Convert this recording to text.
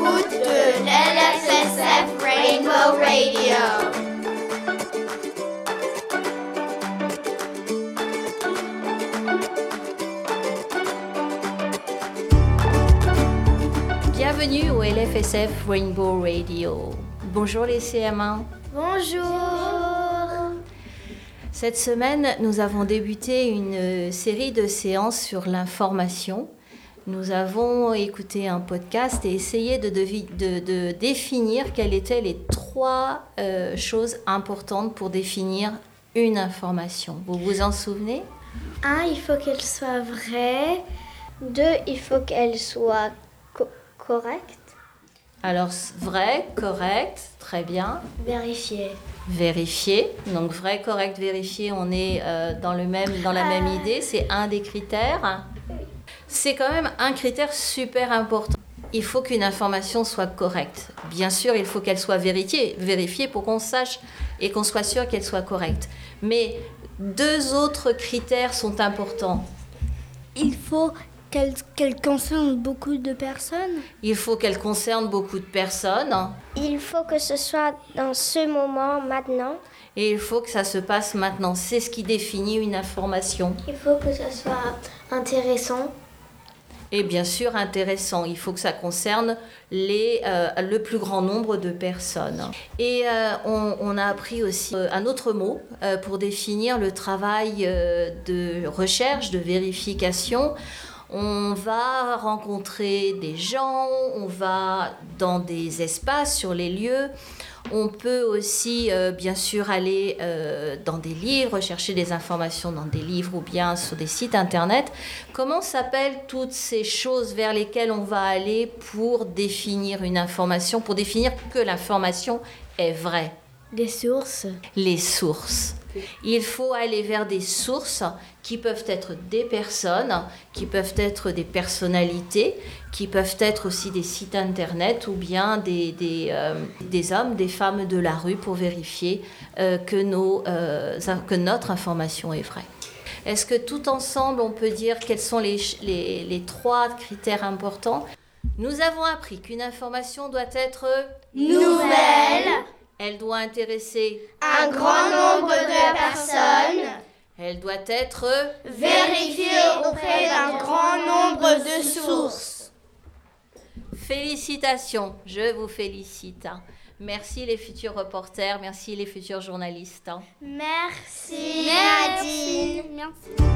l'écoute de LFSF Rainbow Radio. Bienvenue au LFSF Rainbow Radio. Bonjour les CM1. Bonjour. Cette semaine, nous avons débuté une série de séances sur l'information. Nous avons écouté un podcast et essayé de, devi- de- de définir quelles étaient les trois euh, choses importantes pour définir une information. Vous vous en souvenez? Un, il faut qu'elle soit vraie. Deux, il faut qu'elle soit co- correcte. Alors, vrai, correct, très bien. Vérifiée. Vérifier. Donc vrai, correct, vérifié, on est euh, dans, le même, dans la même idée. C'est un des critères. C'est quand même un critère super important. Il faut qu'une information soit correcte. Bien sûr, il faut qu'elle soit vérifiée, vérifiée pour qu'on sache et qu'on soit sûr qu'elle soit correcte. Mais deux autres critères sont importants. Il faut qu'elle qu'elle concerne beaucoup de personnes. Il faut qu'elle concerne beaucoup de personnes Il faut que ce soit dans ce moment, maintenant. et il faut que ça se passe maintenant. C'est ce qui définit une information. Il faut que ce soit intéressant. Et bien sûr intéressant. Il faut que ça concerne les, euh, le plus grand nombre de personnes. Et euh, on, a appris aussi euh, un autre mot pour définir le travail de recherche, de vérification. On va rencontrer des gens, on va dans des espaces, sur les lieux. On peut aussi, euh, bien sûr, aller euh, dans des livres, chercher des informations dans des livres ou bien sur des sites internet. Comment s'appellent toutes ces choses vers lesquelles on va aller pour définir une information, pour définir que l'information est vraie? Des sources. Les sources. Il faut aller vers des sources qui peuvent être des personnes, qui peuvent être des personnalités, qui peuvent être aussi des sites internet ou bien des, des, euh, des hommes, des femmes de la rue pour vérifier euh, que, nos, euh, que notre information est vraie. Est-ce que tout ensemble, on peut dire quels sont les, les, les trois critères importants? Nous avons appris qu'une information doit être Nouvelle. Elle doit intéresser Un grand nombre de personnes. Elle doit être Vérifiée auprès d'un grand nombre de sources. Félicitations, je vous félicite. Merci les futurs reporters, merci les futurs journalistes. Merci. Nadine. Merci.